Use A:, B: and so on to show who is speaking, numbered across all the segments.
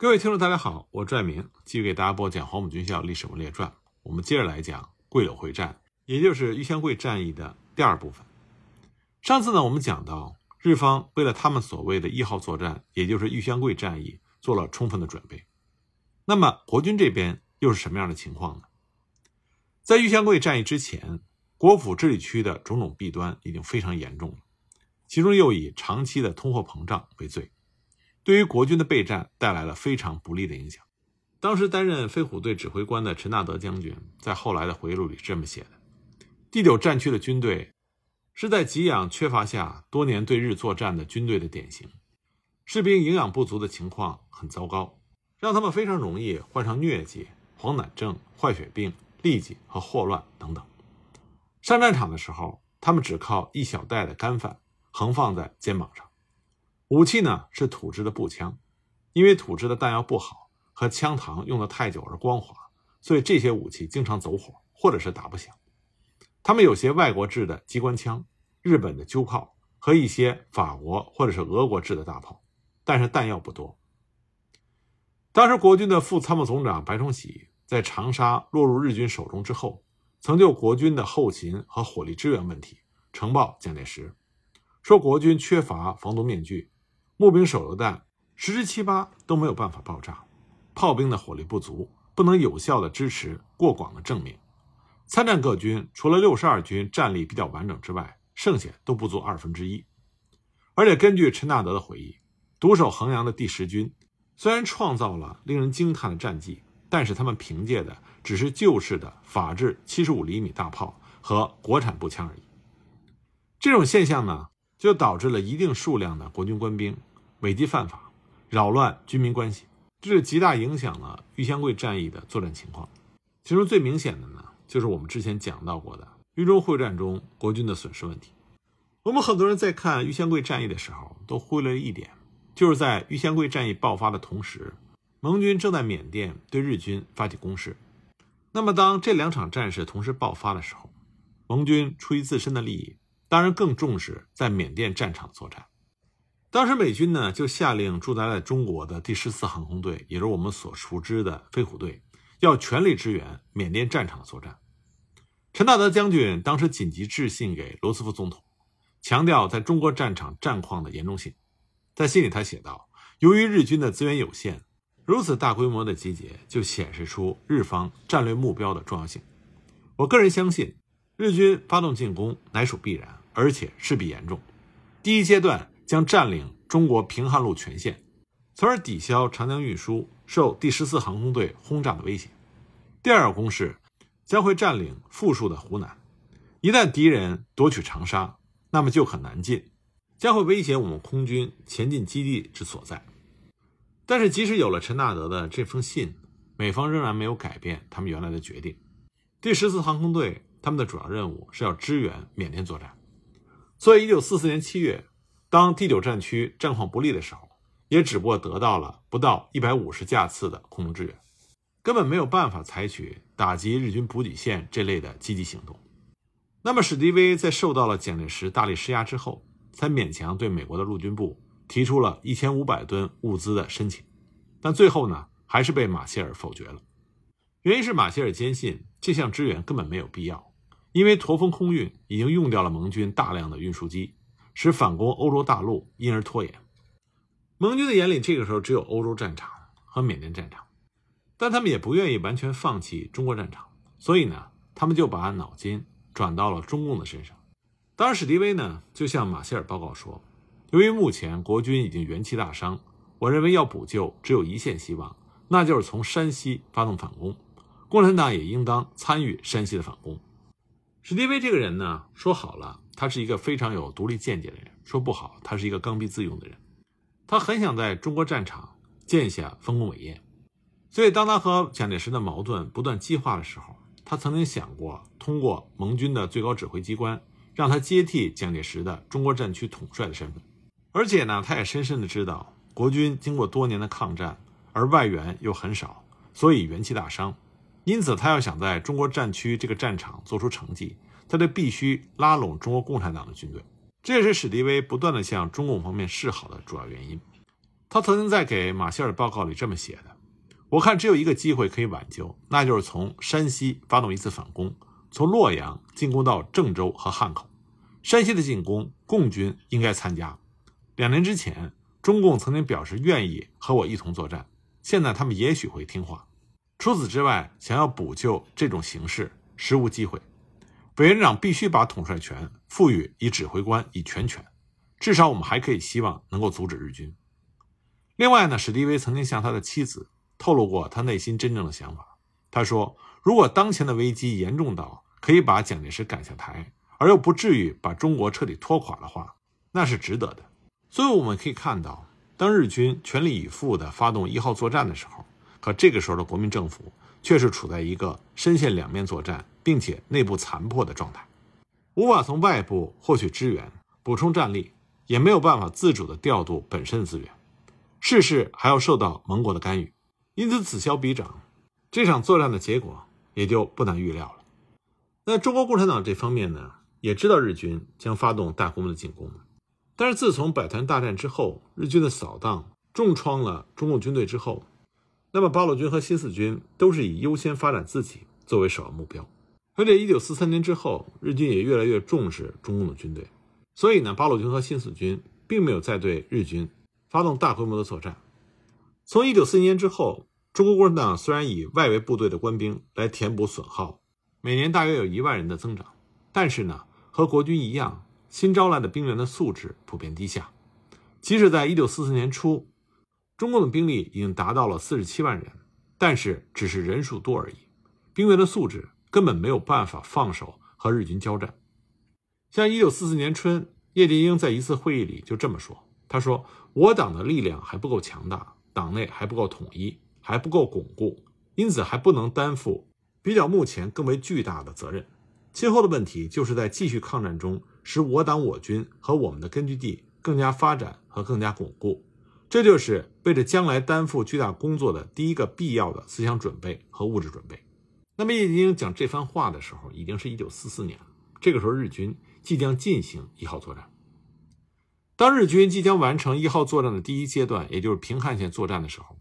A: 各位听众，大家好，我拽明继续给大家播讲《黄埔军校历史文列传》。我们接着来讲桂柳会战，也就是玉香桂战役的第二部分。上次呢，我们讲到日方为了他们所谓的一号作战，也就是玉香桂战役，做了充分的准备。那么国军这边又是什么样的情况呢？在玉香桂战役之前，国府治理区的种种弊端已经非常严重了，其中又以长期的通货膨胀为最。对于国军的备战带来了非常不利的影响。当时担任飞虎队指挥官的陈纳德将军在后来的回忆录里这么写的：第九战区的军队是在给养缺乏下多年对日作战的军队的典型，士兵营养不足的情况很糟糕，让他们非常容易患上疟疾、黄疸症、坏血病、痢疾和霍乱等等。上战场的时候，他们只靠一小袋的干饭横放在肩膀上。武器呢是土制的步枪，因为土制的弹药不好和枪膛用的太久而光滑，所以这些武器经常走火或者是打不响。他们有些外国制的机关枪、日本的鸠炮和一些法国或者是俄国制的大炮，但是弹药不多。当时国军的副参谋总长白崇禧在长沙落入日军手中之后，曾就国军的后勤和火力支援问题呈报蒋介石，说国军缺乏防毒面具。步兵手榴弹十之七八都没有办法爆炸，炮兵的火力不足，不能有效的支持过广的正面。参战各军除了六十二军战力比较完整之外，剩下都不足二分之一。而且根据陈纳德的回忆，独守衡阳的第十军虽然创造了令人惊叹的战绩，但是他们凭借的只是旧式的法制七十五厘米大炮和国产步枪而已。这种现象呢，就导致了一定数量的国军官兵。违纪犯法，扰乱军民关系，这是极大影响了玉香桂战役的作战情况。其中最明显的呢，就是我们之前讲到过的豫中会战中国军的损失问题。我们很多人在看玉香桂战役的时候，都忽略了一点，就是在玉香桂战役爆发的同时，盟军正在缅甸对日军发起攻势。那么，当这两场战事同时爆发的时候，盟军出于自身的利益，当然更重视在缅甸战场作战。当时美军呢就下令驻扎在中国的第十四航空队，也就是我们所熟知的飞虎队，要全力支援缅甸战场作战。陈纳德将军当时紧急致信给罗斯福总统，强调在中国战场战况的严重性。在信里他写道：“由于日军的资源有限，如此大规模的集结就显示出日方战略目标的重要性。我个人相信，日军发动进攻乃属必然，而且势必严重。第一阶段。”将占领中国平汉路全线，从而抵消长江运输受第十四航空队轰炸的威胁。第二个攻势将会占领富庶的湖南，一旦敌人夺取长沙，那么就很难进，将会威胁我们空军前进基地之所在。但是，即使有了陈纳德的这封信，美方仍然没有改变他们原来的决定。第十四航空队他们的主要任务是要支援缅甸作战，所以，一九四四年七月。当第九战区战况不利的时候，也只不过得到了不到一百五十架次的空中支援，根本没有办法采取打击日军补给线这类的积极行动。那么，史迪威在受到了蒋介石大力施压之后，才勉强对美国的陆军部提出了一千五百吨物资的申请，但最后呢，还是被马歇尔否决了。原因是马歇尔坚信这项支援根本没有必要，因为驼峰空运已经用掉了盟军大量的运输机。使反攻欧洲大陆因而拖延。盟军的眼里，这个时候只有欧洲战场和缅甸战场，但他们也不愿意完全放弃中国战场，所以呢，他们就把脑筋转到了中共的身上。当时，史迪威呢就向马歇尔报告说：“由于目前国军已经元气大伤，我认为要补救只有一线希望，那就是从山西发动反攻。共产党也应当参与山西的反攻。”史迪威这个人呢，说好了。他是一个非常有独立见解的人，说不好，他是一个刚愎自用的人。他很想在中国战场建下丰功伟业，所以当他和蒋介石的矛盾不断激化的时候，他曾经想过通过盟军的最高指挥机关让他接替蒋介石的中国战区统帅的身份。而且呢，他也深深的知道国军经过多年的抗战，而外援又很少，所以元气大伤。因此，他要想在中国战区这个战场做出成绩。他就必须拉拢中国共产党的军队，这也是史迪威不断的向中共方面示好的主要原因。他曾经在给马歇尔报告里这么写的：“我看只有一个机会可以挽救，那就是从山西发动一次反攻，从洛阳进攻到郑州和汉口。山西的进攻，共军应该参加。两年之前，中共曾经表示愿意和我一同作战，现在他们也许会听话。除此之外，想要补救这种形势，实无机会。委员长必须把统帅权赋予以指挥官以全权。至少我们还可以希望能够阻止日军。另外呢，史迪威曾经向他的妻子透露过他内心真正的想法。他说：“如果当前的危机严重到可以把蒋介石赶下台，而又不至于把中国彻底拖垮的话，那是值得的。”所以我们可以看到，当日军全力以赴地发动一号作战的时候，可这个时候的国民政府却是处在一个深陷两面作战，并且内部残破的状态，无法从外部获取支援、补充战力。也没有办法自主的调度本身的资源，事事还要受到盟国的干预，因此此消彼长，这场作战的结果也就不难预料了。那中国共产党这方面呢，也知道日军将发动大规模的进攻，但是自从百团大战之后，日军的扫荡重创了中共军队之后，那么八路军和新四军都是以优先发展自己作为首要目标，而且一九四三年之后，日军也越来越重视中共的军队。所以呢，八路军和新四军并没有再对日军发动大规模的作战。从一九四一年之后，中国共产党虽然以外围部队的官兵来填补损耗，每年大约有一万人的增长，但是呢，和国军一样，新招来的兵员的素质普遍低下。即使在一九四四年初，中共的兵力已经达到了四十七万人，但是只是人数多而已，兵员的素质根本没有办法放手和日军交战。像一九四四年春，叶剑英在一次会议里就这么说：“他说，我党的力量还不够强大，党内还不够统一，还不够巩固，因此还不能担负比较目前更为巨大的责任。今后的问题就是在继续抗战中，使我党我军和我们的根据地更加发展和更加巩固。这就是为着将来担负巨大工作的第一个必要的思想准备和物质准备。”那么叶剑英讲这番话的时候，已经是一九四四年了。这个时候，日军。即将进行一号作战。当日军即将完成一号作战的第一阶段，也就是平汉线作战的时候，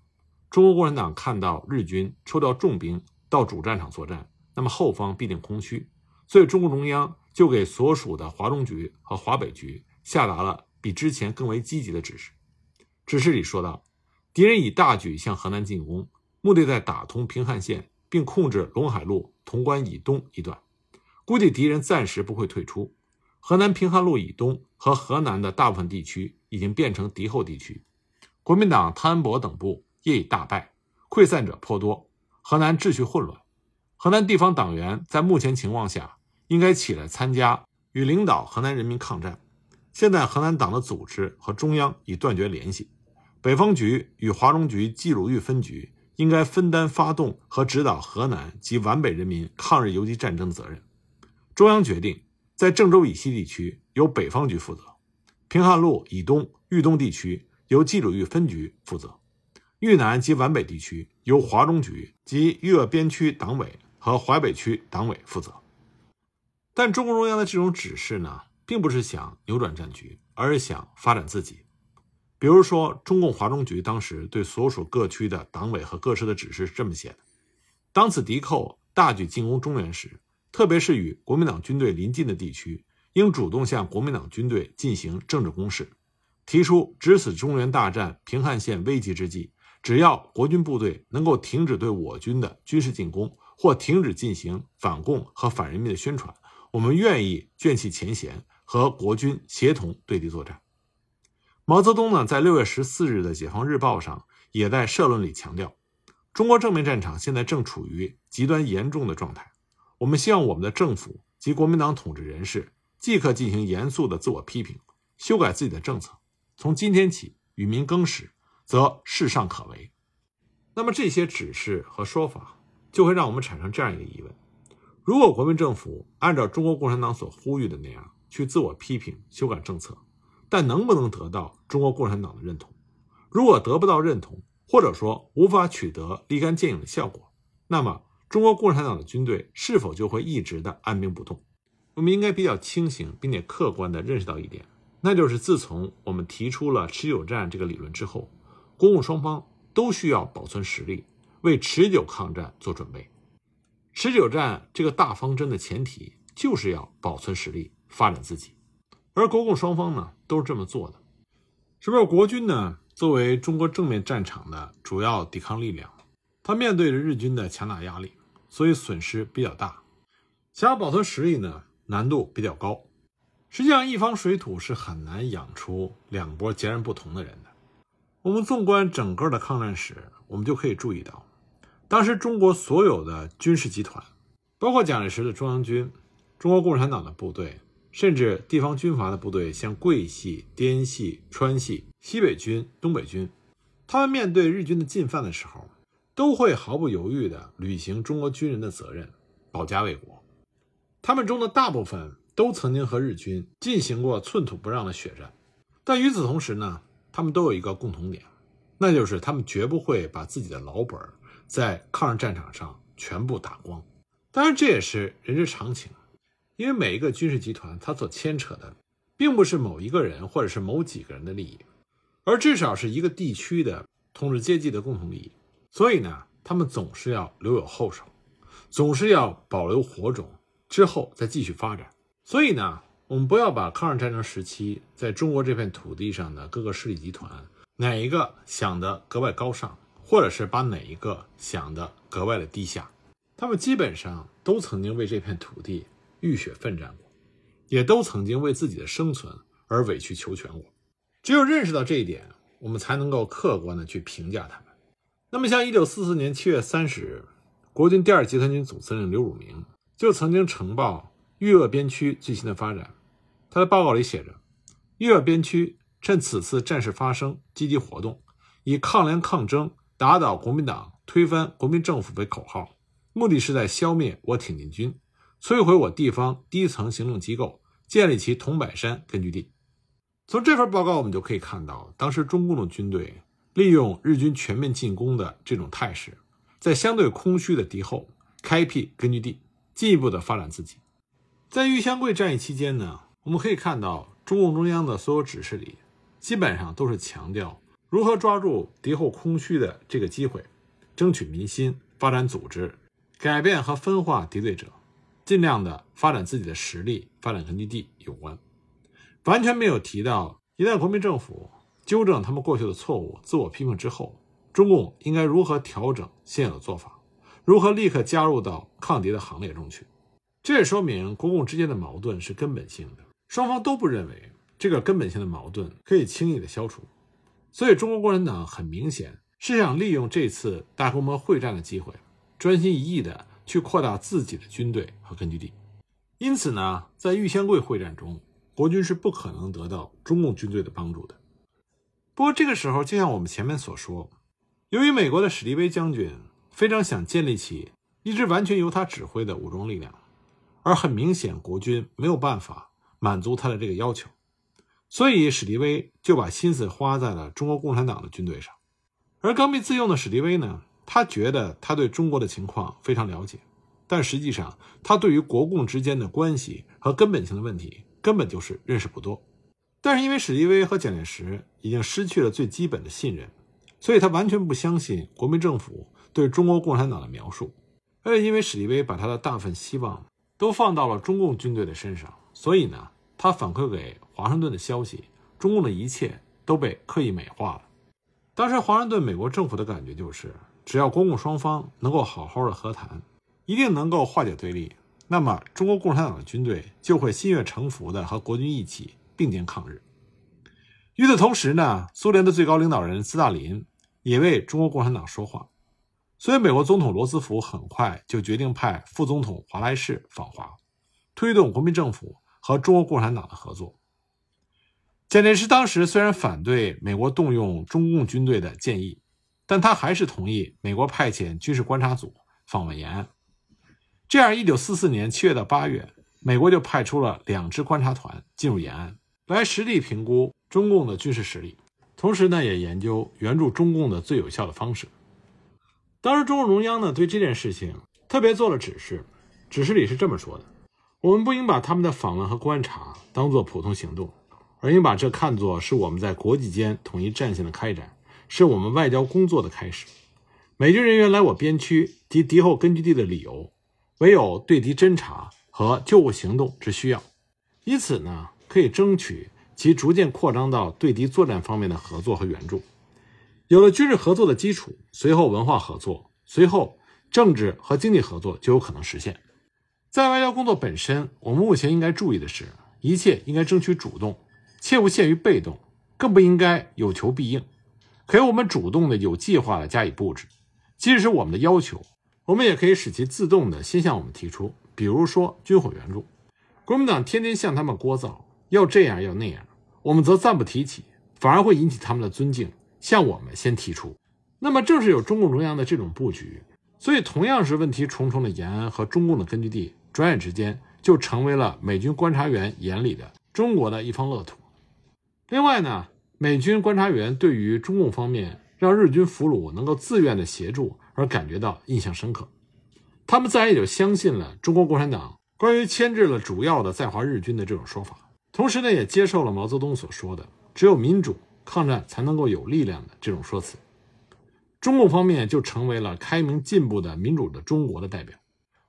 A: 中国共产党看到日军抽调重兵到主战场作战，那么后方必定空虚，所以中共中央就给所属的华中局和华北局下达了比之前更为积极的指示。指示里说道：“敌人以大举向河南进攻，目的在打通平汉线，并控制陇海路潼关以东一段。估计敌人暂时不会退出。”河南平汉路以东和河南的大部分地区已经变成敌后地区，国民党汤恩伯等部业已大败，溃散者颇多，河南秩序混乱。河南地方党员在目前情况下应该起来参加与领导河南人民抗战。现在河南党的组织和中央已断绝联系，北方局与华中局冀鲁豫分局应该分担发动和指导河南及皖北人民抗日游击战争的责任。中央决定。在郑州以西地区由北方局负责，平汉路以东豫东地区由冀鲁豫分局负责，豫南及皖北地区由华中局及豫鄂边区党委和淮北区党委负责。但中共中央的这种指示呢，并不是想扭转战局，而是想发展自己。比如说，中共华中局当时对所属各区的党委和各师的指示是这么写的：当此敌寇大举进攻中原时。特别是与国民党军队临近的地区，应主动向国民党军队进行政治攻势，提出值此中原大战平汉线危急之际，只要国军部队能够停止对我军的军事进攻，或停止进行反共和反人民的宣传，我们愿意卷弃前嫌，和国军协同对敌作战。毛泽东呢，在六月十四日的《解放日报》上，也在社论里强调，中国正面战场现在正处于极端严重的状态。我们希望我们的政府及国民党统治人士即刻进行严肃的自我批评，修改自己的政策。从今天起与民更始，则事尚可为。那么这些指示和说法，就会让我们产生这样一个疑问：如果国民政府按照中国共产党所呼吁的那样去自我批评、修改政策，但能不能得到中国共产党的认同？如果得不到认同，或者说无法取得立竿见影的效果，那么？中国共产党的军队是否就会一直的按兵不动？我们应该比较清醒并且客观地认识到一点，那就是自从我们提出了持久战这个理论之后，国共双方都需要保存实力，为持久抗战做准备。持久战这个大方针的前提就是要保存实力，发展自己。而国共双方呢，都是这么做的。是不是国军呢？作为中国正面战场的主要抵抗力量，他面对着日军的强大压力，所以损失比较大。想要保存实力呢，难度比较高。实际上，一方水土是很难养出两拨截然不同的人的。我们纵观整个的抗战史，我们就可以注意到，当时中国所有的军事集团，包括蒋介石的中央军、中国共产党的部队，甚至地方军阀的部队，像桂系、滇系、川系、西北军、东北军，他们面对日军的进犯的时候，都会毫不犹豫地履行中国军人的责任，保家卫国。他们中的大部分。都曾经和日军进行过寸土不让的血战，但与此同时呢，他们都有一个共同点，那就是他们绝不会把自己的老本在抗日战场上全部打光。当然，这也是人之常情，因为每一个军事集团，它所牵扯的，并不是某一个人或者是某几个人的利益，而至少是一个地区的统治阶级的共同利益。所以呢，他们总是要留有后手，总是要保留火种，之后再继续发展。所以呢，我们不要把抗日战争时期在中国这片土地上的各个势力集团哪一个想得格外高尚，或者是把哪一个想得格外的低下，他们基本上都曾经为这片土地浴血奋战过，也都曾经为自己的生存而委曲求全过。只有认识到这一点，我们才能够客观的去评价他们。那么，像一九四四年七月三十日，国军第二集团军总司令刘汝明就曾经呈报。豫鄂边区最新的发展，他的报告里写着：豫鄂边区趁此次战事发生，积极活动，以抗联抗争、打倒国民党、推翻国民政府为口号，目的是在消灭我挺进军，摧毁我地方低层行政机构，建立其桐柏山根据地。从这份报告，我们就可以看到，当时中共的军队利用日军全面进攻的这种态势，在相对空虚的敌后开辟根据地，进一步的发展自己。在玉香桂战役期间呢，我们可以看到中共中央的所有指示里，基本上都是强调如何抓住敌后空虚的这个机会，争取民心，发展组织，改变和分化敌对者，尽量的发展自己的实力，发展根据地有关，完全没有提到一旦国民政府纠正他们过去的错误，自我批评之后，中共应该如何调整现有的做法，如何立刻加入到抗敌的行列中去。这也说明国共之间的矛盾是根本性的，双方都不认为这个根本性的矛盾可以轻易的消除，所以中国共产党很明显是想利用这次大规模会战的机会，专心一意的去扩大自己的军队和根据地。因此呢，在玉香桂会战中，国军是不可能得到中共军队的帮助的。不过这个时候，就像我们前面所说，由于美国的史迪威将军非常想建立起一支完全由他指挥的武装力量。而很明显，国军没有办法满足他的这个要求，所以史迪威就把心思花在了中国共产党的军队上。而刚愎自用的史迪威呢，他觉得他对中国的情况非常了解，但实际上他对于国共之间的关系和根本性的问题根本就是认识不多。但是因为史迪威和蒋介石已经失去了最基本的信任，所以他完全不相信国民政府对中国共产党的描述。而且因为史迪威把他的大部分希望。都放到了中共军队的身上，所以呢，他反馈给华盛顿的消息，中共的一切都被刻意美化了。当时华盛顿美国政府的感觉就是，只要国共双方能够好好的和谈，一定能够化解对立，那么中国共产党的军队就会心悦诚服的和国军一起并肩抗日。与此同时呢，苏联的最高领导人斯大林也为中国共产党说话。所以，美国总统罗斯福很快就决定派副总统华莱士访华，推动国民政府和中国共产党的合作。蒋介石当时虽然反对美国动用中共军队的建议，但他还是同意美国派遣军事观察组访问延安。这样，一九四四年七月到八月，美国就派出了两支观察团进入延安，来实地评估中共的军事实力，同时呢，也研究援助中共的最有效的方式。当时中共中央呢对这件事情特别做了指示，指示里是这么说的：我们不应把他们的访问和观察当做普通行动，而应把这看作是我们在国际间统一战线的开展，是我们外交工作的开始。美军人员来我边区及敌后根据地的理由，唯有对敌侦察和救护行动之需要，以此呢，可以争取其逐渐扩张到对敌作战方面的合作和援助。有了军事合作的基础，随后文化合作，随后政治和经济合作就有可能实现。在外交工作本身，我们目前应该注意的是，一切应该争取主动，切勿陷于被动，更不应该有求必应。可以我们主动的、有计划的加以布置。即使我们的要求，我们也可以使其自动的先向我们提出。比如说军火援助，国民党天天向他们聒噪，要这样要那样，我们则暂不提起，反而会引起他们的尊敬，向我们先提出。那么正是有中共中央的这种布局，所以同样是问题重重的延安和中共的根据地，转眼之间就成为了美军观察员眼里的中国的一方乐土。另外呢，美军观察员对于中共方面。让日军俘虏能够自愿的协助而感觉到印象深刻，他们自然也就相信了中国共产党关于牵制了主要的在华日军的这种说法，同时呢，也接受了毛泽东所说的“只有民主抗战才能够有力量”的这种说辞。中共方面就成为了开明进步的民主的中国的代表，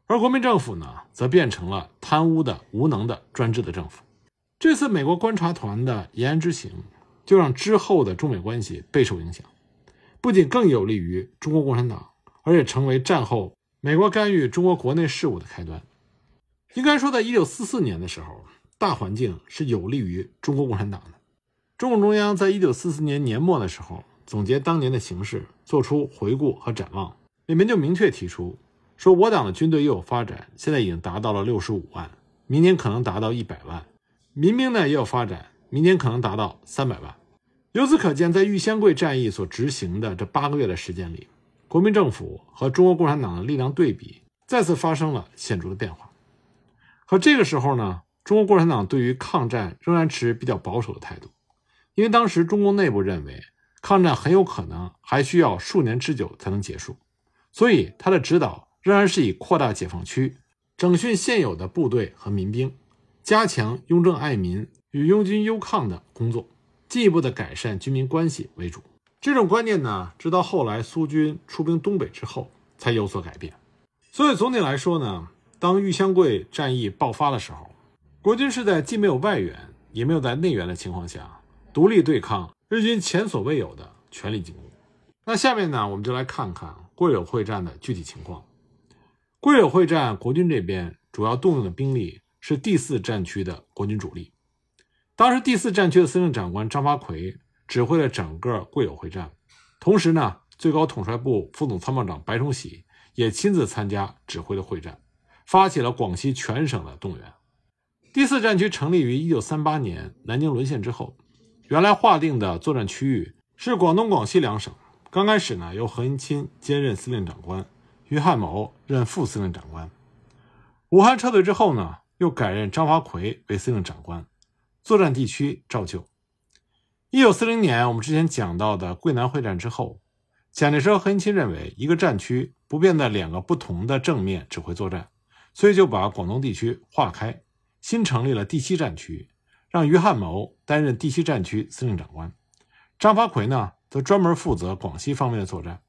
A: 而国民政府呢，则变成了贪污的、无能的、专制的政府。这次美国观察团的延安之行，就让之后的中美关系备受影响。不仅更有利于中国共产党，而且成为战后美国干预中国国内事务的开端。应该说，在一九四四年的时候，大环境是有利于中国共产党的。中共中央在一九四四年年末的时候总结当年的形势，做出回顾和展望，里面就明确提出说，我党的军队又有发展，现在已经达到了六十五万，明年可能达到一百万；民兵呢也有发展，明年可能达到三百万。由此可见，在玉香桂战役所执行的这八个月的时间里，国民政府和中国共产党的力量对比再次发生了显著的变化。可这个时候呢，中国共产党对于抗战仍然持比较保守的态度，因为当时中共内部认为抗战很有可能还需要数年之久才能结束，所以他的指导仍然是以扩大解放区、整训现有的部队和民兵、加强拥政爱民与拥军优抗的工作。进一步的改善军民关系为主，这种观念呢，直到后来苏军出兵东北之后才有所改变。所以总体来说呢，当玉香桂战役爆发的时候，国军是在既没有外援也没有在内援的情况下，独立对抗日军前所未有的全力进攻。那下面呢，我们就来看看桂柳会战的具体情况。桂柳会战，国军这边主要动用的兵力是第四战区的国军主力。当时第四战区的司令长官张发奎指挥了整个桂柳会战，同时呢，最高统帅部副总参谋长白崇禧也亲自参加指挥了会战，发起了广西全省的动员。第四战区成立于1938年南京沦陷之后，原来划定的作战区域是广东、广西两省。刚开始呢，由何应钦兼任司令长官，于汉谋任副司令长官。武汉撤退之后呢，又改任张发奎为司令长官。作战地区照旧。一九四零年，我们之前讲到的桂南会战之后，蒋介石和何应钦认为一个战区不便在两个不同的正面指挥作战，所以就把广东地区划开，新成立了第七战区，让于汉谋担任第七战区司令长官，张发奎呢则专门负责广西方面的作战。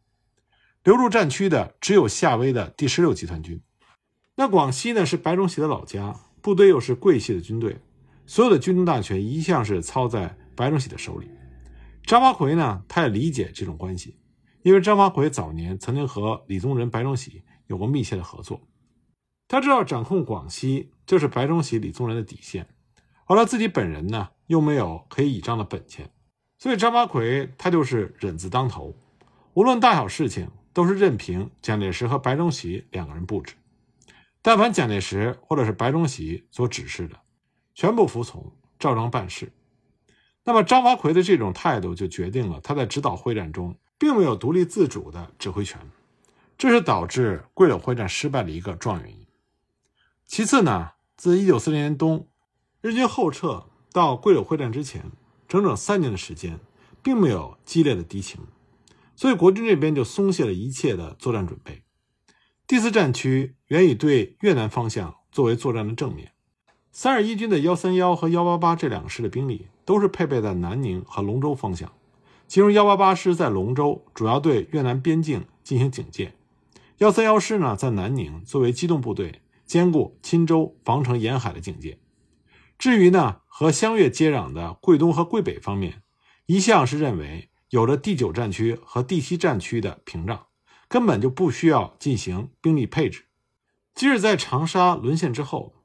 A: 留入战区的只有夏威的第十六集团军。那广西呢是白崇禧的老家，部队又是桂系的军队。所有的军政大权一向是操在白崇禧的手里。张发奎呢，他也理解这种关系，因为张发奎早年曾经和李宗仁、白崇禧有过密切的合作。他知道掌控广西就是白崇禧、李宗仁的底线，而他自己本人呢，又没有可以倚仗的本钱，所以张发奎他就是忍字当头，无论大小事情都是任凭蒋介石和白崇禧两个人布置，但凡蒋介石或者是白崇禧所指示的。全部服从，照章办事。那么张发奎的这种态度，就决定了他在指导会战中并没有独立自主的指挥权，这是导致桂柳会战失败的一个重要原因。其次呢，自一九四零年冬日军后撤到桂柳会战之前，整整三年的时间，并没有激烈的敌情，所以国军这边就松懈了一切的作战准备。第四战区原以对越南方向作为作战的正面。三十一军的幺三幺和幺八八这两个师的兵力都是配备在南宁和龙州方向，其中幺八八师在龙州主要对越南边境进行警戒，幺三幺师呢在南宁作为机动部队，兼顾钦州防城沿海的警戒。至于呢和湘粤接壤的桂东和桂北方面，一向是认为有着第九战区和第七战区的屏障，根本就不需要进行兵力配置。即使在长沙沦陷之后，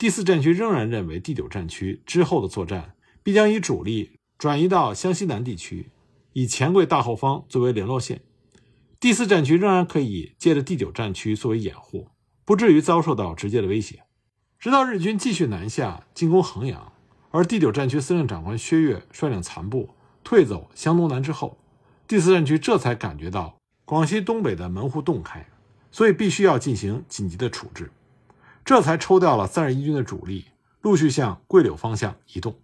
A: 第四战区仍然认为第九战区之后的作战必将以主力转移到湘西南地区，以黔桂大后方作为联络线。第四战区仍然可以借着第九战区作为掩护，不至于遭受到直接的威胁。直到日军继续南下进攻衡阳，而第九战区司令长官薛岳率领残部退走湘东南之后，第四战区这才感觉到广西东北的门户洞开，所以必须要进行紧急的处置，这才抽调了三十一军的主力，陆续向桂柳方向移动。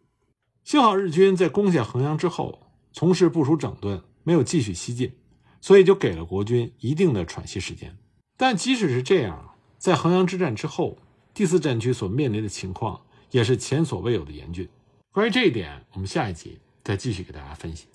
A: 幸好日军在攻下衡阳之后，从事部署整顿，没有继续西进，所以就给了国军一定的喘息时间。但即使是这样，在衡阳之战之后，第四战区所面临的情况也是前所未有的严峻。关于这一点，我们下一集再继续给大家分析。